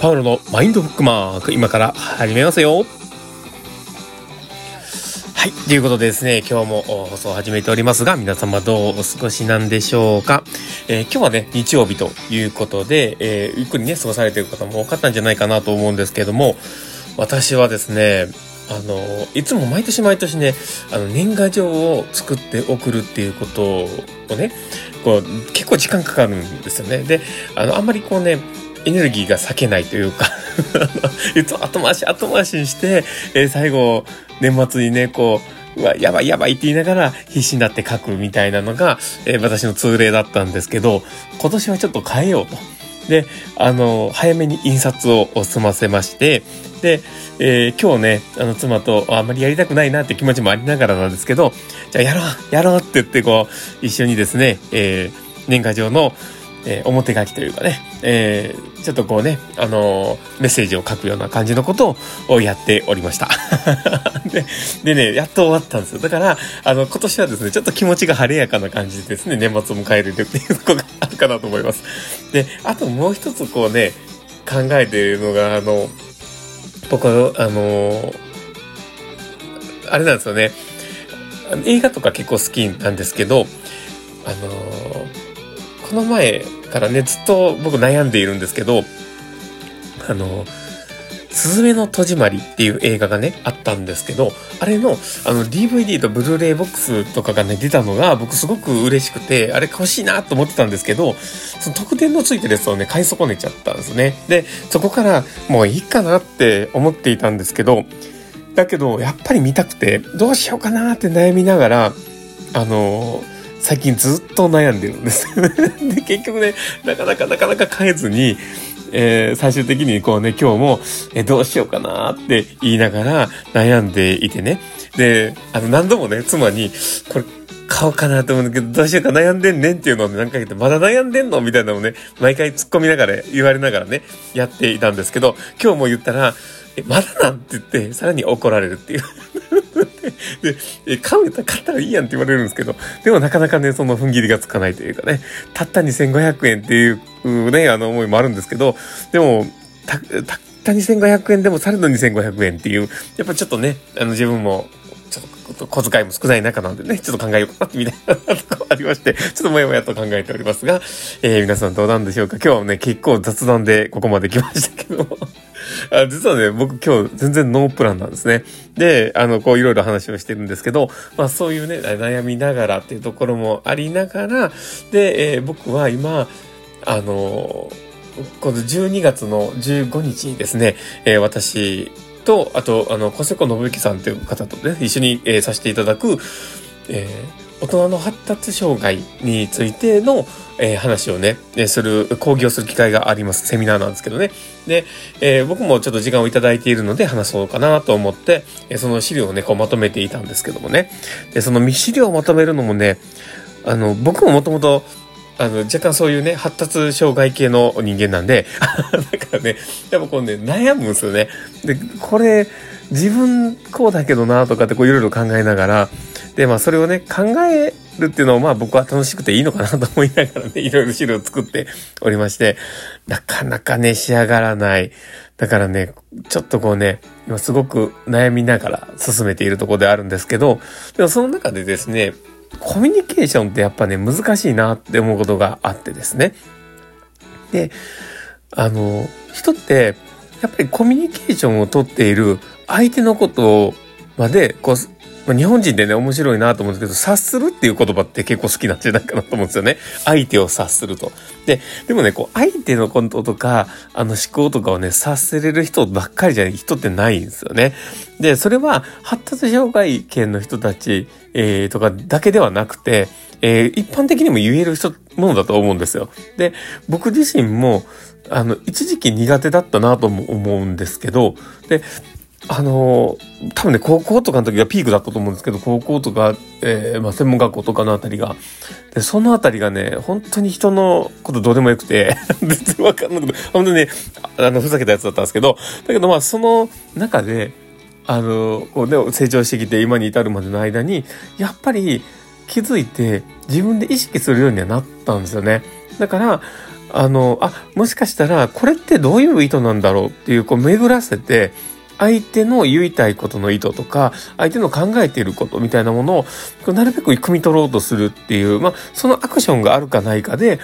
パウロのマインドフックマーク、今から始めますよ。はい。ということでですね、今日も放送を始めておりますが、皆様どうお過ごしなんでしょうか。えー、今日はね、日曜日ということで、えー、ゆっくりね、過ごされている方も多かったんじゃないかなと思うんですけれども、私はですね、あの、いつも毎年毎年ね、あの、年賀状を作って送るっていうことをね、こう、結構時間かかるんですよね。で、あの、あんまりこうね、エネルギーが避けないというか 後回し後回しにして、えー、最後、年末にね、こう、うわ、やばいやばいって言いながら必死になって書くみたいなのが、えー、私の通例だったんですけど、今年はちょっと変えようと。で、あの、早めに印刷を済ませまして、で、えー、今日ね、あの、妻とあんまりやりたくないなって気持ちもありながらなんですけど、じゃあやろうやろうって言ってこう、一緒にですね、えー、年賀状の、えー、表書きというかね、えー、ちょっとこうね、あのー、メッセージを書くような感じのことをやっておりました。ででね、やっと終わったんですよ。だから、あの、今年はですね、ちょっと気持ちが晴れやかな感じでですね、年末を迎えるっていうとこがあるかなと思います。で、あともう一つこうね、考えているのが、あの、僕は、あのあれなんですよね。映画とか結構好きなんですけど、あのこの前からね、ずっと僕悩んでいるんですけど、あの、すずめの戸締まりっていう映画がね、あったんですけど、あれの、あの、DVD とブルーレイボックスとかがね、出たのが、僕すごく嬉しくて、あれ欲しいなと思ってたんですけど、その特典のついてるやつをね、買い損ねちゃったんですね。で、そこから、もういいかなって思っていたんですけど、だけど、やっぱり見たくて、どうしようかなって悩みながら、あのー最近ずっと悩んでるんです で、結局ね、なかなかなかなか変えずに、えー、最終的にこうね、今日も、えー、どうしようかなって言いながら悩んでいてね。で、あの、何度もね、妻に、これ、買おうかなと思うんだけど、どうしようか悩んでんねんっていうのを、何回言って、まだ悩んでんのみたいなのをね、毎回突っ込みながら、言われながらね、やっていたんですけど、今日も言ったら、え、まだなんて言って、さらに怒られるっていう。で、え、買うたら買ったらいいやんって言われるんですけど、でもなかなかね、その踏ん切りがつかないというかね、たった2500円っていうね、あの思いもあるんですけど、でも、た、たった2500円でもされど2500円っていう、やっぱちょっとね、あの自分もちょっと小遣いも少ない中なんでね、ちょっと考えようかなってみたいなところありまして、ちょっともやもやと考えておりますが、えー、皆さんどうなんでしょうか？今日はね、結構雑談でここまで来ましたけども。あ実はね、僕今日全然ノープランなんですね。で、あの、こういろいろ話をしてるんですけど、まあそういうね、悩みながらっていうところもありながら、で、えー、僕は今、あのこの12月の15日にですね、えー、私と、あと、あの、小瀬子信之さんという方とね、一緒に、えー、させていただく、えー大人の発達障害についての、えー、話をね、する、講義をする機会があります。セミナーなんですけどね。で、えー、僕もちょっと時間をいただいているので話そうかなと思って、その資料をね、こうまとめていたんですけどもね。で、その未資料をまとめるのもね、あの、僕ももともと、あの、若干そういうね、発達障害系の人間なんで、だからね、やっぱこうね、悩むんですよね。で、これ、自分こうだけどなとかってこういろいろ考えながら、で、まあそれをね、考えるっていうのをまあ僕は楽しくていいのかなと思いながらね、いろいろ資料を作っておりまして、なかなかね、仕上がらない。だからね、ちょっとこうね、今すごく悩みながら進めているところであるんですけど、でもその中でですね、コミュニケーションってやっぱね、難しいなって思うことがあってですね。で、あの、人って、やっぱりコミュニケーションをとっている相手のことまで、こう、まあ、日本人でね、面白いなと思うんですけど、察するっていう言葉って結構好きなんじゃないかなと思うんですよね。相手を察すると。で、でもね、こう、相手のこととか、あの思考とかをね、察せれる人ばっかりじゃない人ってないんですよね。で、それは、発達障害圏の人たち、えー、とかだけではなくて、えー、一般的にも言える人、ものだと思うんですよ。で、僕自身も、あの、一時期苦手だったなとも思うんですけど、で、あの、多分ね、高校とかの時がピークだったと思うんですけど、高校とか、えー、まあ、専門学校とかのあたりが。で、そのあたりがね、本当に人のことどうでもよくて、全然わかんなくて、本当にね、あの、ふざけたやつだったんですけど、だけどまあ、その中で、あの、こうね、成長してきて今に至るまでの間に、やっぱり気づいて自分で意識するようにはなったんですよね。だから、あの、あ、もしかしたら、これってどういう意図なんだろうっていう、こう、巡らせて、相手の言いたいことの意図とか、相手の考えていることみたいなものを、なるべく汲み取ろうとするっていう、まあ、そのアクションがあるかないかで、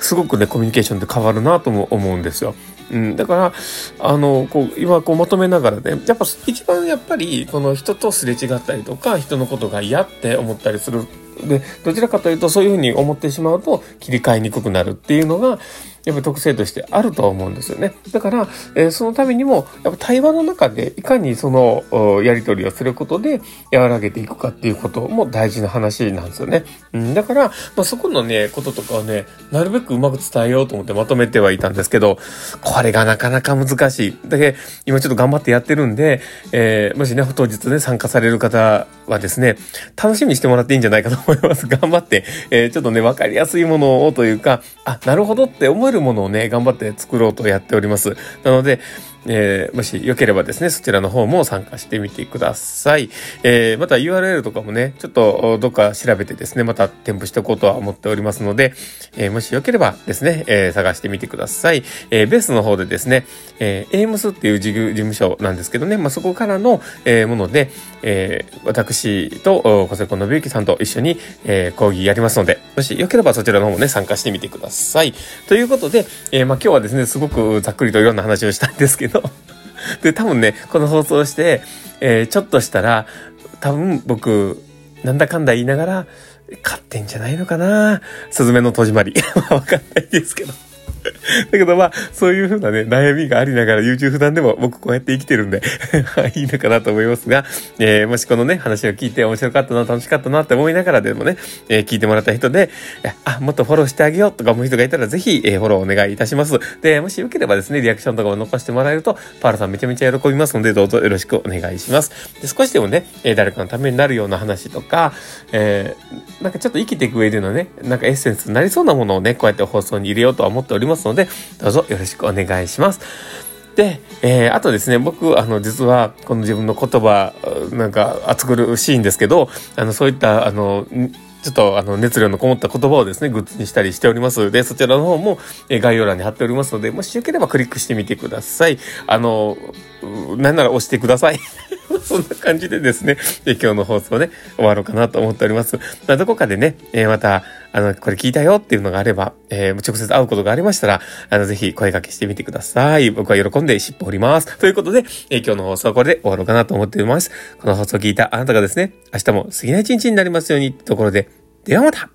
すごくね、コミュニケーションって変わるなとも思うんですよ。うん、だから、あの、こう、今こうまとめながらね、やっぱ一番やっぱり、この人とすれ違ったりとか、人のことが嫌って思ったりする。で、どちらかというとそういうふうに思ってしまうと切り替えにくくなるっていうのが、やっぱ特性としてあると思うんですよね。だから、えー、そのためにも、やっぱ対話の中でいかにそのやり取りをすることで和らげていくかっていうことも大事な話なんですよね。うん、だから、まあ、そこのね、こととかをね、なるべくうまく伝えようと思ってまとめてはいたんですけど、これがなかなか難しい。だけ今ちょっと頑張ってやってるんで、えー、もしね、当日ね、参加される方はですね、楽しみにしてもらっていいんじゃないかと思います。頑張って、えー、ちょっとね、わかりやすいものをというか、あ、なるほどって思えるるものをね、頑張って作ろうとやっております。なので、えー、もしよければですね、そちらの方も参加してみてください。えー、また URL とかもね、ちょっとどっか調べてですね、また添付しておこうとは思っておりますので、えー、もしよければですね、えー、探してみてください。えー、ベースの方でですね、えー、AMS っていう事務所なんですけどね、まあ、そこからの、えー、もので、えー、私と小瀬子信之さんと一緒に、えー、講義やりますので、もしよければそちらの方もね、参加してみてください。ということで、えー、まあ、今日はですね、すごくざっくりといろんな話をしたんですけど、で、多分ね、この放送して、えー、ちょっとしたら、多分僕、なんだかんだ言いながら、勝ってんじゃないのかなスズメの戸締まり。わかんないですけど。だけどまあ、そういうふうなね、悩みがありながら優柔不断でも僕こうやって生きてるんで いいのかなと思いますが、えー、もしこのね、話を聞いて面白かったな、楽しかったなって思いながらでもね、えー、聞いてもらった人で、あ、もっとフォローしてあげようとか思う人がいたらぜひ、えー、フォローお願いいたします。で、もしよければですね、リアクションとかも残してもらえると、パールさんめちゃめちゃ喜びますので、どうぞよろしくお願いします。で、少しでもね、え誰かのためになるような話とか、えなんかちょっと生きていく上でのね、なんかエッセンスになりそうなものをね、こうやって放送に入れようとは思っておりますので、でどうぞよろしくお願いします。で、えー、あとですね、僕、あの、実は、この自分の言葉、なんか、熱くるシーンですけど、あの、そういった、あの、ちょっとあの熱量のこもった言葉をですね、グッズにしたりしておりますで、そちらの方も概要欄に貼っておりますので、もしよければクリックしてみてください。あの、なんなら押してください。そんな感じでですね、今日の放送ね、終わろうかなと思っております。まあ、どこかでね、えー、また、あの、これ聞いたよっていうのがあれば、えー、直接会うことがありましたら、あの、ぜひ声掛けしてみてください。僕は喜んで尻尾折ります。ということで、えー、今日の放送はこれで終わろうかなと思っております。この放送を聞いたあなたがですね、明日も過ぎない一日になりますように、ところで、ではまた